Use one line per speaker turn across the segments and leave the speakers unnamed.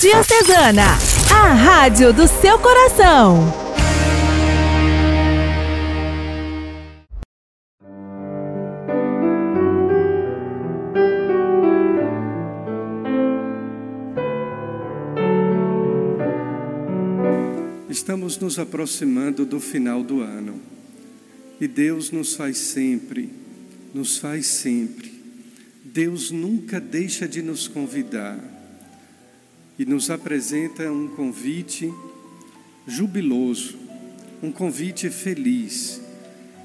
Diocesana, a rádio do seu coração.
Estamos nos aproximando do final do ano e Deus nos faz sempre, nos faz sempre. Deus nunca deixa de nos convidar e nos apresenta um convite jubiloso, um convite feliz,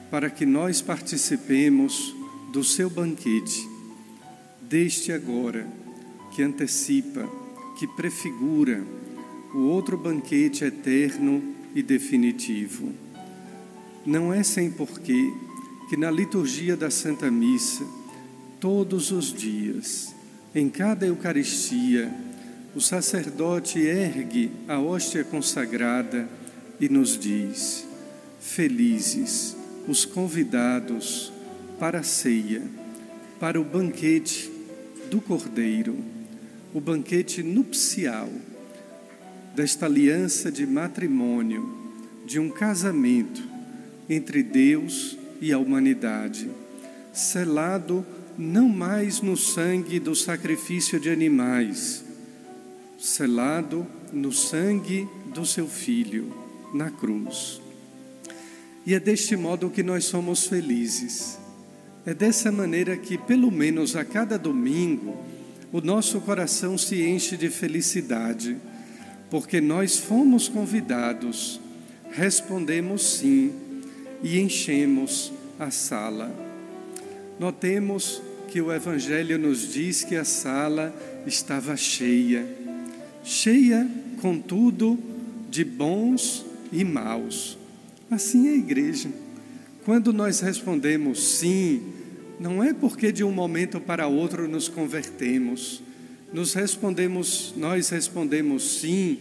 para que nós participemos do seu banquete, deste agora, que antecipa, que prefigura o outro banquete eterno e definitivo. Não é sem porquê que na liturgia da Santa Missa, todos os dias, em cada Eucaristia, o sacerdote ergue a hóstia consagrada e nos diz: Felizes os convidados para a ceia, para o banquete do Cordeiro, o banquete nupcial desta aliança de matrimônio, de um casamento entre Deus e a humanidade, selado não mais no sangue do sacrifício de animais, selado no sangue do seu Filho na cruz. E é deste modo que nós somos felizes. É dessa maneira que, pelo menos a cada domingo, o nosso coração se enche de felicidade, porque nós fomos convidados, respondemos sim e enchemos a sala. Notemos que o Evangelho nos diz que a sala estava cheia cheia, contudo, de bons e maus. Assim é a igreja. Quando nós respondemos sim, não é porque de um momento para outro nos convertemos. Nos respondemos, nós respondemos sim,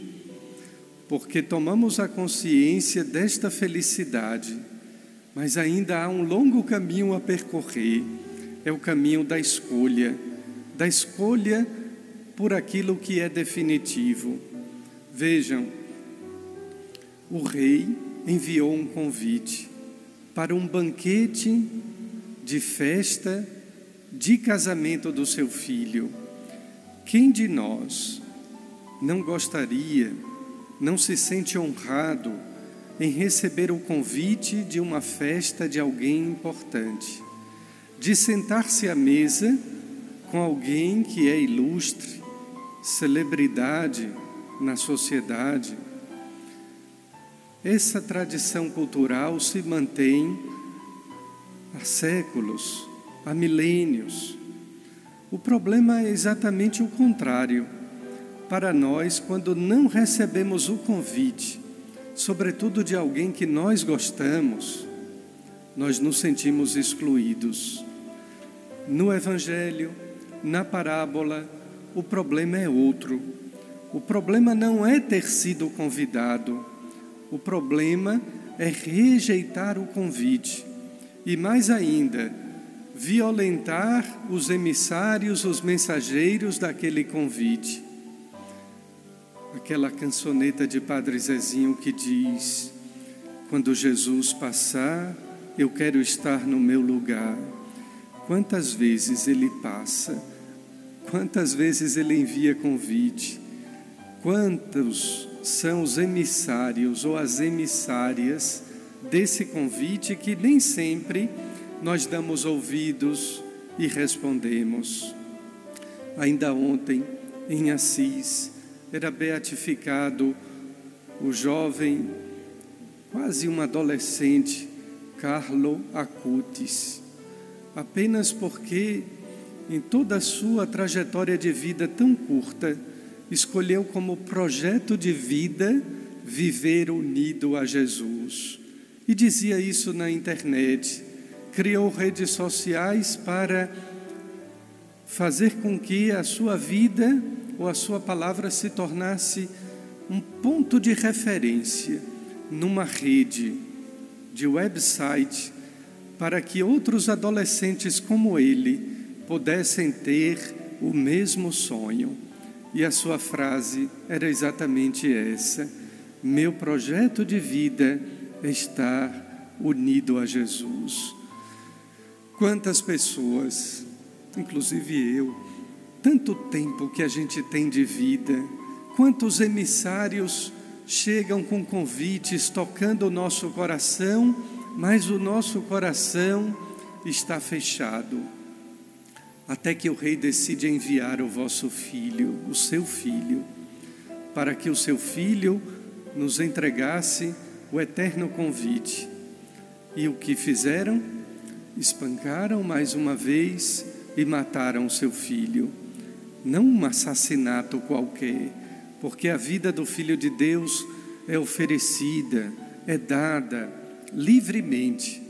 porque tomamos a consciência desta felicidade, mas ainda há um longo caminho a percorrer. É o caminho da escolha, da escolha por aquilo que é definitivo. Vejam, o rei enviou um convite para um banquete de festa de casamento do seu filho. Quem de nós não gostaria, não se sente honrado em receber o convite de uma festa de alguém importante, de sentar-se à mesa com alguém que é ilustre, celebridade na sociedade. Essa tradição cultural se mantém há séculos, há milênios. O problema é exatamente o contrário. Para nós, quando não recebemos o convite, sobretudo de alguém que nós gostamos, nós nos sentimos excluídos. No Evangelho, na parábola, o problema é outro. O problema não é ter sido convidado, o problema é rejeitar o convite e, mais ainda, violentar os emissários, os mensageiros daquele convite. Aquela cançoneta de Padre Zezinho que diz: Quando Jesus passar, eu quero estar no meu lugar. Quantas vezes ele passa? Quantas vezes ele envia convite? Quantos são os emissários ou as emissárias desse convite que nem sempre nós damos ouvidos e respondemos? Ainda ontem, em Assis, era beatificado o jovem, quase um adolescente, Carlo Acutis, apenas porque em toda a sua trajetória de vida tão curta, escolheu como projeto de vida viver unido a Jesus. E dizia isso na internet. Criou redes sociais para fazer com que a sua vida ou a sua palavra se tornasse um ponto de referência numa rede de website para que outros adolescentes como ele pudessem ter o mesmo sonho. E a sua frase era exatamente essa: Meu projeto de vida estar unido a Jesus. Quantas pessoas, inclusive eu, tanto tempo que a gente tem de vida, quantos emissários chegam com convites tocando o nosso coração, mas o nosso coração está fechado. Até que o rei decide enviar o vosso filho, o seu filho, para que o seu filho nos entregasse o eterno convite. E o que fizeram? Espancaram mais uma vez e mataram seu filho. Não um assassinato qualquer, porque a vida do Filho de Deus é oferecida, é dada livremente.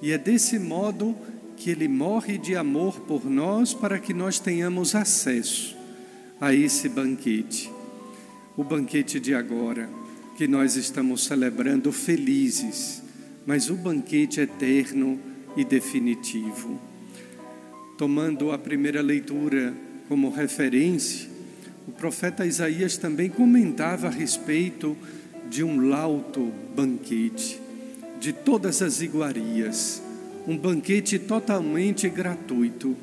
E é desse modo que ele morre de amor por nós para que nós tenhamos acesso a esse banquete. O banquete de agora, que nós estamos celebrando felizes, mas o banquete eterno e definitivo. Tomando a primeira leitura como referência, o profeta Isaías também comentava a respeito de um lauto banquete, de todas as iguarias, um banquete totalmente gratuito,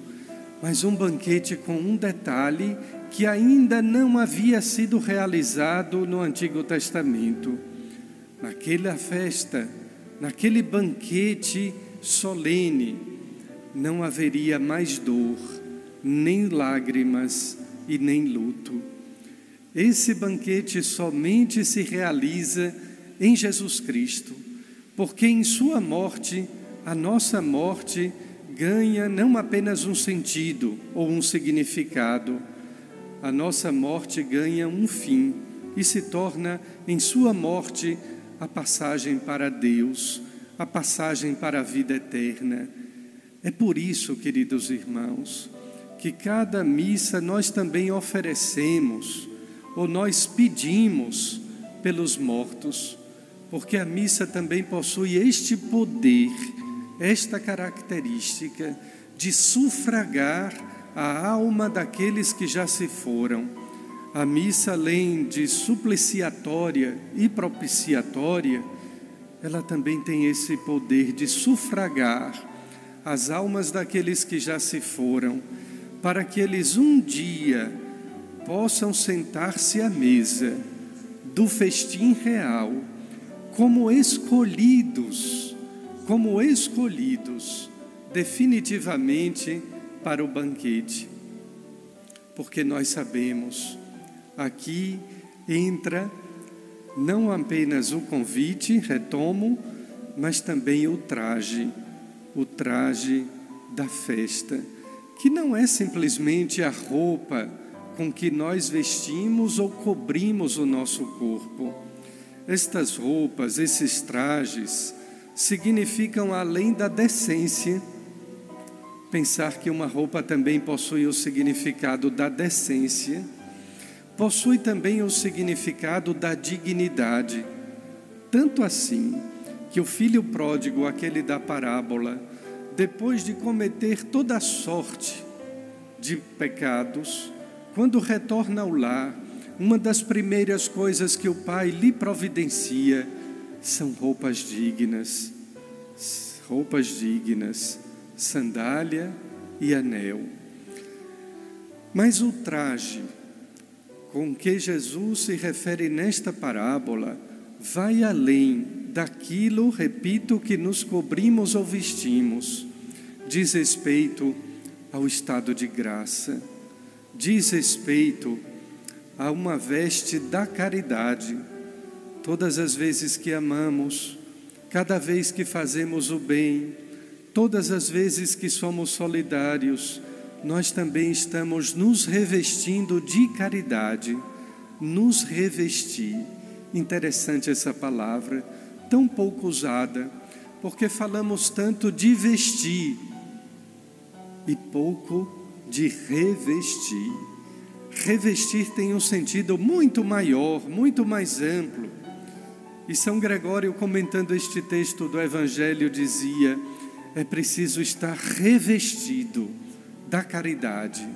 mas um banquete com um detalhe que ainda não havia sido realizado no Antigo Testamento. Naquela festa, naquele banquete solene, não haveria mais dor, nem lágrimas, e nem luto. Esse banquete somente se realiza em Jesus Cristo, porque em Sua morte, a nossa morte ganha não apenas um sentido ou um significado, a nossa morte ganha um fim e se torna em Sua morte a passagem para Deus, a passagem para a vida eterna. É por isso, queridos irmãos, que cada missa nós também oferecemos, ou nós pedimos pelos mortos, porque a missa também possui este poder, esta característica de sufragar a alma daqueles que já se foram. A missa, além de supliciatória e propiciatória, ela também tem esse poder de sufragar as almas daqueles que já se foram para que eles um dia possam sentar-se à mesa do festim real como escolhidos, como escolhidos definitivamente para o banquete. Porque nós sabemos, aqui entra não apenas o convite, retomo, mas também o traje, o traje da festa que não é simplesmente a roupa com que nós vestimos ou cobrimos o nosso corpo. Estas roupas, esses trajes, significam além da decência. Pensar que uma roupa também possui o significado da decência, possui também o significado da dignidade. Tanto assim que o filho pródigo, aquele da parábola, depois de cometer toda sorte de pecados, quando retorna ao lar, uma das primeiras coisas que o pai lhe providencia são roupas dignas, roupas dignas, sandália e anel. Mas o traje com que Jesus se refere nesta parábola vai além daquilo, repito, que nos cobrimos ou vestimos diz respeito ao estado de graça, diz respeito a uma veste da caridade. Todas as vezes que amamos, cada vez que fazemos o bem, todas as vezes que somos solidários, nós também estamos nos revestindo de caridade, nos revestir. Interessante essa palavra, tão pouco usada, porque falamos tanto de vestir, e pouco de revestir. Revestir tem um sentido muito maior, muito mais amplo. E São Gregório, comentando este texto do Evangelho, dizia: é preciso estar revestido da caridade,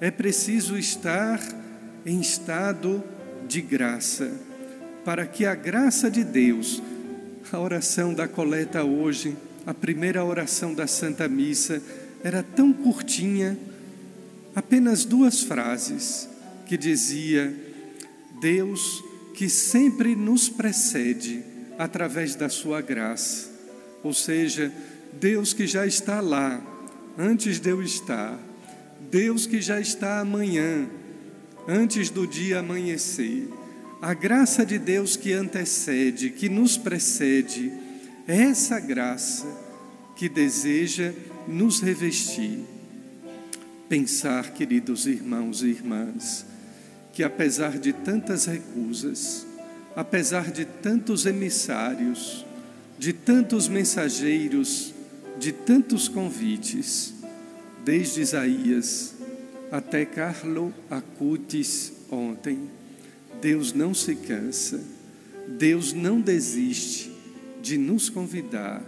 é preciso estar em estado de graça, para que a graça de Deus, a oração da coleta hoje, a primeira oração da Santa Missa, era tão curtinha, apenas duas frases, que dizia: Deus que sempre nos precede através da sua graça, ou seja, Deus que já está lá antes de eu estar, Deus que já está amanhã, antes do dia amanhecer. A graça de Deus que antecede, que nos precede, é essa graça que deseja nos revestir. Pensar, queridos irmãos e irmãs, que apesar de tantas recusas, apesar de tantos emissários, de tantos mensageiros, de tantos convites, desde Isaías até Carlo Acutis ontem, Deus não se cansa, Deus não desiste de nos convidar,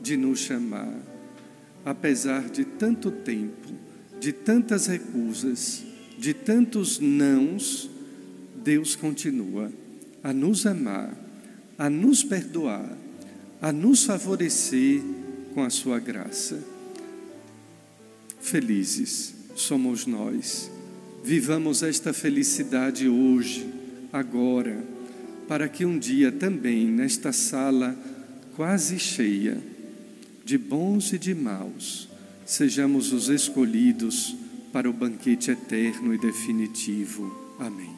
de nos chamar, apesar de tanto tempo, de tantas recusas, de tantos nãos, Deus continua a nos amar, a nos perdoar, a nos favorecer com a sua graça. Felizes somos nós. Vivamos esta felicidade hoje, agora, para que um dia também, nesta sala quase cheia, de bons e de maus, sejamos os escolhidos para o banquete eterno e definitivo. Amém.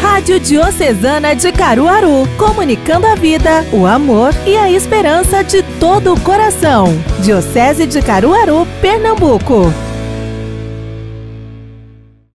Rádio Diocesana de Caruaru, comunicando a vida, o amor e a esperança de todo o coração. Diocese de Caruaru, Pernambuco.